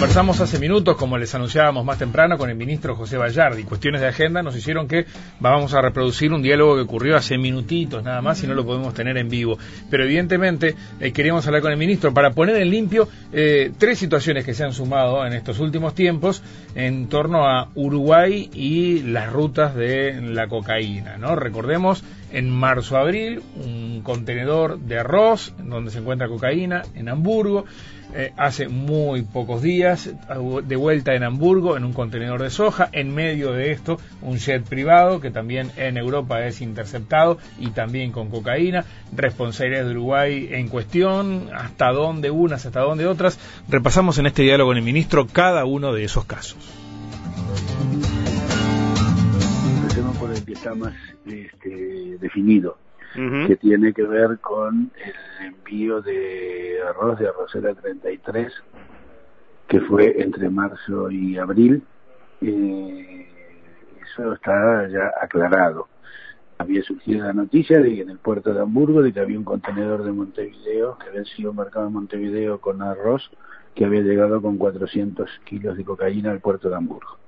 Conversamos hace minutos, como les anunciábamos más temprano, con el ministro José Vallardi. Cuestiones de agenda nos hicieron que vamos a reproducir un diálogo que ocurrió hace minutitos nada más y no lo podemos tener en vivo. Pero evidentemente eh, queríamos hablar con el ministro para poner en limpio eh, tres situaciones que se han sumado en estos últimos tiempos en torno a Uruguay y las rutas de la cocaína. ¿no? Recordemos, en marzo-abril, un contenedor de arroz donde se encuentra cocaína en Hamburgo. Eh, hace muy pocos días, de vuelta en Hamburgo, en un contenedor de soja. En medio de esto, un jet privado que también en Europa es interceptado y también con cocaína. Responsabilidades de Uruguay en cuestión, hasta dónde unas, hasta dónde otras. Repasamos en este diálogo con el ministro cada uno de esos casos. Empecemos por el que está más este, definido que tiene que ver con el envío de arroz de Arrocera 33, que fue entre marzo y abril. Eh, eso está ya aclarado. Había surgido la noticia de que en el puerto de Hamburgo, de que había un contenedor de Montevideo, que había sido embarcado en Montevideo con arroz, que había llegado con 400 kilos de cocaína al puerto de Hamburgo.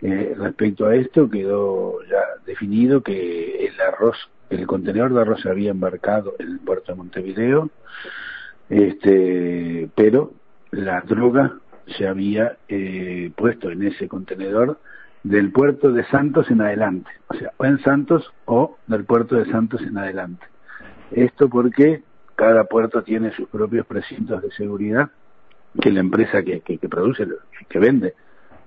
Eh, respecto a esto quedó ya definido que el arroz el contenedor de arroz se había embarcado en el puerto de Montevideo, este, pero la droga se había eh, puesto en ese contenedor del puerto de Santos en adelante, o sea, o en Santos o del puerto de Santos en adelante. Esto porque cada puerto tiene sus propios precintos de seguridad que la empresa que, que, que produce, que vende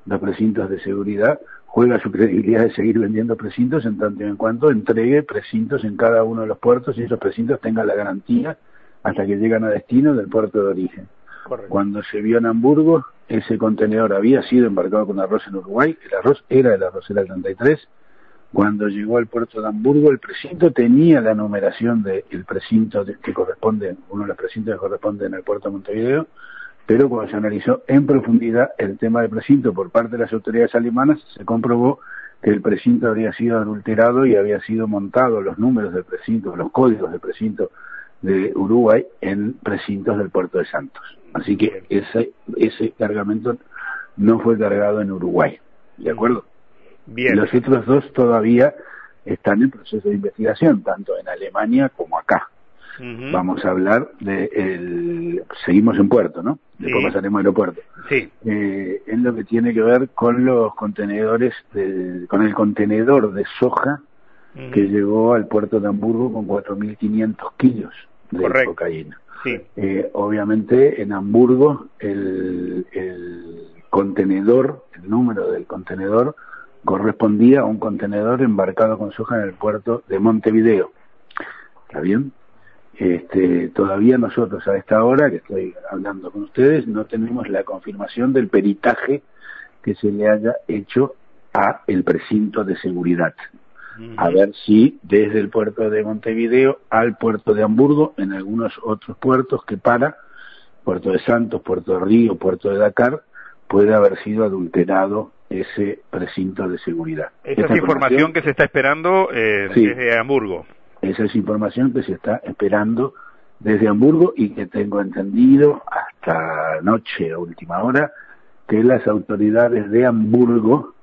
los precintos de seguridad, juega su credibilidad de seguir vendiendo precintos en tanto y en cuanto entregue precintos en cada uno de los puertos y esos precintos tengan la garantía hasta que llegan a destino del puerto de origen. Cuando se vio en Hamburgo, ese contenedor había sido embarcado con arroz en Uruguay, el arroz era de la arrocera 33. Cuando llegó al puerto de Hamburgo, el precinto tenía la numeración del precinto que corresponde, uno de los precintos que corresponden al puerto de Montevideo, pero cuando se analizó en profundidad el tema del precinto por parte de las autoridades alemanas, se comprobó que el precinto habría sido adulterado y había sido montado los números del precinto, los códigos del precinto de Uruguay en precintos del puerto de Santos. Así que ese, ese cargamento no fue cargado en Uruguay. ¿De acuerdo? Bien. Los otros dos todavía están en proceso de investigación, tanto en Alemania como acá. Vamos a hablar de el, seguimos en puerto, ¿no? Después pasaremos al aeropuerto. Sí. Eh, en lo que tiene que ver con los contenedores, con el contenedor de soja que llegó al puerto de Hamburgo con 4.500 kilos de cocaína. Sí. Eh, obviamente en Hamburgo el, el contenedor, el número del contenedor correspondía a un contenedor embarcado con soja en el puerto de Montevideo. ¿Está bien? Este, todavía nosotros a esta hora que estoy hablando con ustedes no tenemos la confirmación del peritaje que se le haya hecho a el precinto de seguridad. A ver si desde el puerto de Montevideo al puerto de Hamburgo, en algunos otros puertos que para, puerto de Santos, puerto de Río, puerto de Dakar, puede haber sido adulterado ese precinto de seguridad. Esa es información, que se está esperando eh, desde Hamburgo. Esa es información que se está esperando desde Hamburgo y que tengo entendido hasta noche a última hora que las autoridades de Hamburgo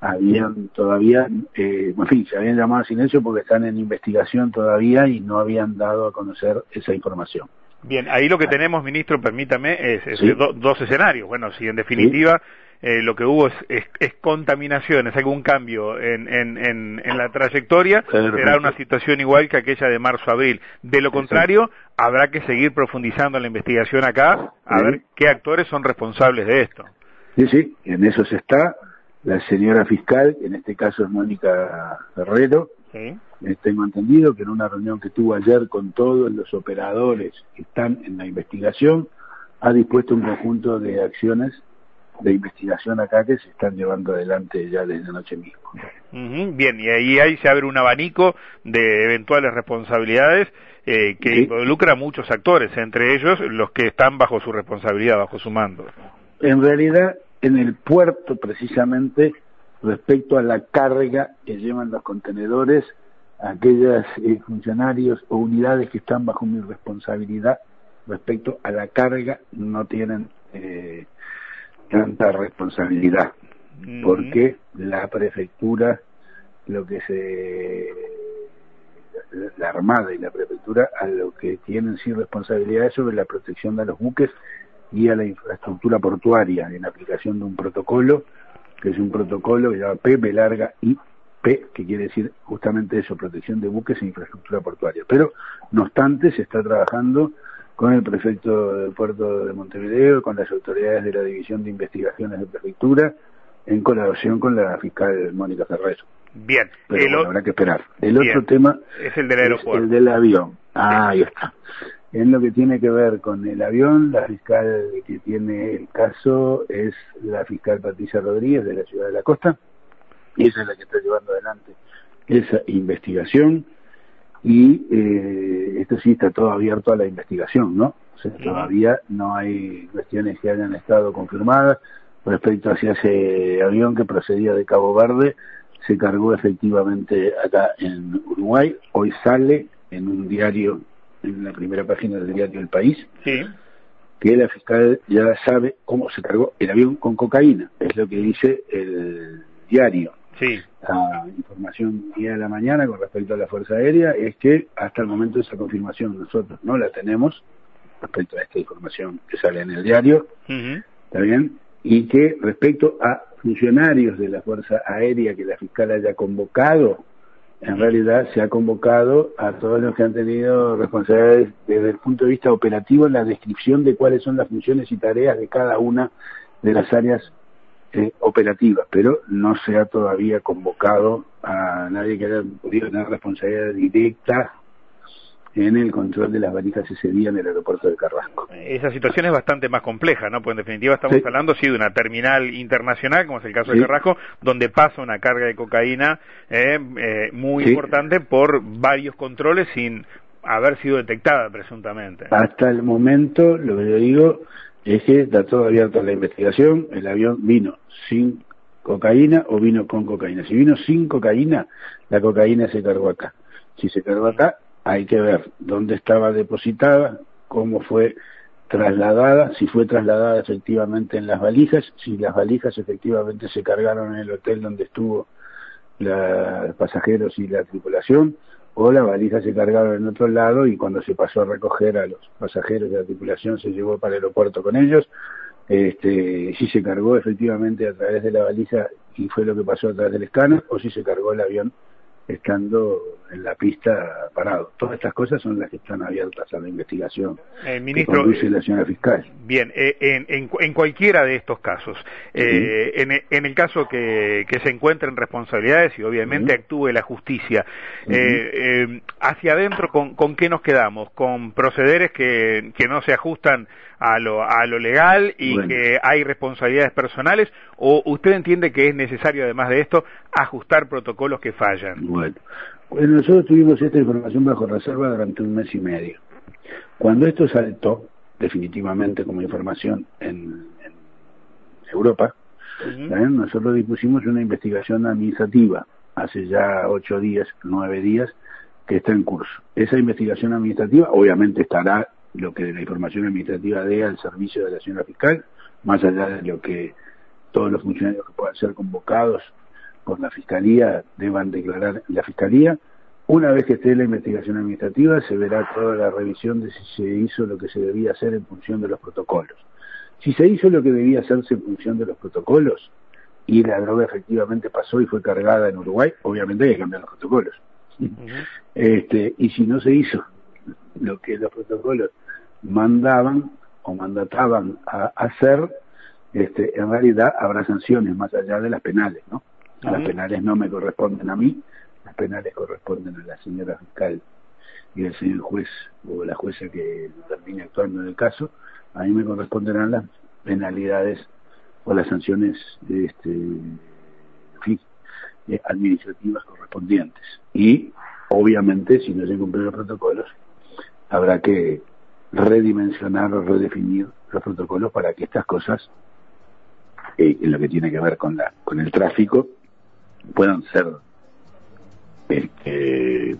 habían todavía, eh, en fin, se habían llamado a silencio porque están en investigación todavía y no habían dado a conocer esa información. Bien, ahí lo que tenemos, ministro, permítame, es, dos escenarios. Bueno, si en definitiva eh, lo que hubo es, es, contaminación, es algún cambio en, en, en, la trayectoria, será una situación igual que aquella de marzo-abril. De lo contrario, habrá que seguir profundizando en la investigación acá, a ver qué actores son responsables de esto. Sí, sí, en eso se está. La señora fiscal, en este caso es Mónica Herrero, ¿Sí? Tengo entendido que en una reunión que tuvo ayer con todos los operadores que están en la investigación, ha dispuesto un conjunto de acciones de investigación acá que se están llevando adelante ya desde anoche mismo. bien, y ahí, ahí se abre un abanico de eventuales responsabilidades eh, que involucra a muchos actores, entre ellos los que están bajo su responsabilidad, bajo su mando. En realidad, en el puerto precisamente, respecto a la carga que llevan los contenedores, aquellos eh, funcionarios o unidades que están bajo mi responsabilidad respecto a la carga no tienen eh, tanta responsabilidad, porque la prefectura, lo que se la Armada y la Prefectura a lo que tienen sin responsabilidades sobre la protección de los buques y a la infraestructura portuaria en aplicación de un protocolo, que es un protocolo que se llama P, larga I, P, que quiere decir justamente eso, protección de buques e infraestructura portuaria. Pero, no obstante, se está trabajando con el prefecto del puerto de Montevideo, con las autoridades de la División de Investigaciones de Prefectura, en colaboración con la fiscal Mónica Ferreiro. Bien. Pero habrá que esperar. El otro tema es el del aeropuerto. el del avión. Ah, ahí está. En lo que tiene que ver con el avión, la fiscal que tiene el caso es la fiscal Patricia Rodríguez de la Ciudad de la Costa. Y esa es la que está llevando adelante esa investigación. Y eh, esto sí está todo abierto a la investigación, ¿no? O sea, todavía no hay cuestiones que hayan estado confirmadas respecto hacia ese avión que procedía de Cabo Verde se cargó efectivamente acá en Uruguay. Hoy sale en un diario, en la primera página del diario El País, que la fiscal ya sabe cómo se cargó el avión con cocaína. Es lo que dice el diario. Sí. La información día de la mañana con respecto a la Fuerza Aérea es que hasta el momento esa confirmación nosotros no la tenemos respecto a esta información que sale en el diario. ¿Está bien? y que respecto a funcionarios de la Fuerza Aérea que la fiscal haya convocado, en realidad se ha convocado a todos los que han tenido responsabilidades desde el punto de vista operativo en la descripción de cuáles son las funciones y tareas de cada una de las áreas eh, operativas, pero no se ha todavía convocado a nadie que haya podido tener responsabilidad directa en el control de las valijas ese día en el aeropuerto de Carrasco. Esa situación es bastante más compleja, ¿no? Pues en definitiva estamos hablando, sí, de una terminal internacional, como es el caso de Carrasco, donde pasa una carga de cocaína eh, eh, muy importante por varios controles sin haber sido detectada presuntamente. Hasta el momento, lo que yo digo es que está todo abierto a la investigación. El avión vino sin cocaína o vino con cocaína. Si vino sin cocaína, la cocaína se cargó acá. Si se cargó acá, hay que ver dónde estaba depositada, cómo fue trasladada, si fue trasladada efectivamente en las valijas, si las valijas efectivamente se cargaron en el hotel donde estuvo los pasajeros y la tripulación, o las valijas se cargaron en otro lado y cuando se pasó a recoger a los pasajeros de la tripulación se llevó para el aeropuerto con ellos, este, si se cargó efectivamente a través de la valija y fue lo que pasó a través del escáner, o si se cargó el avión estando en la pista parado. Todas estas cosas son las que están abiertas a la investigación eh, ministro, que la señora fiscal. Bien, eh, en, en, cualquiera de estos casos, eh, en, el caso que, que, se encuentren responsabilidades y obviamente actúe la justicia, hacia adentro, ¿con, ¿con qué nos quedamos? ¿Con procederes que, que no se ajustan a lo, a lo legal y que hay responsabilidades personales o usted entiende que es necesario además de esto ajustar protocolos que fallan? Bueno, nosotros tuvimos esta información bajo reserva durante un mes y medio. Cuando esto saltó definitivamente como información en, Europa, nosotros dispusimos una investigación administrativa hace ya ocho días, nueve días, que está en curso. Esa investigación administrativa obviamente estará lo que la información administrativa dé al servicio de la señora fiscal, más allá de lo que todos los funcionarios que puedan ser convocados por la fiscalía deban declarar en la fiscalía. Una vez que esté la investigación administrativa, se verá toda la revisión de si se hizo lo que se debía hacer en función de los protocolos. Si se hizo lo que debía hacerse en función de los protocolos y la droga efectivamente pasó y fue cargada en Uruguay, obviamente hay que cambiar los protocolos. este, y si no se hizo lo que los protocolos mandaban o mandataban a hacer, este, en realidad habrá sanciones más allá de las penales, ¿no? Las penales no me corresponden a mí, las penales corresponden a la señora fiscal y al señor juez o la jueza que termine actuando en el caso, a mí me corresponderán las penalidades o las sanciones este, eh, administrativas correspondientes. Y, obviamente, si no se cumplen los protocolos, habrá que redimensionar o redefinir los protocolos para que estas cosas, en lo que tiene que ver con, la, con el tráfico, puedan ser este,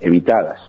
evitadas.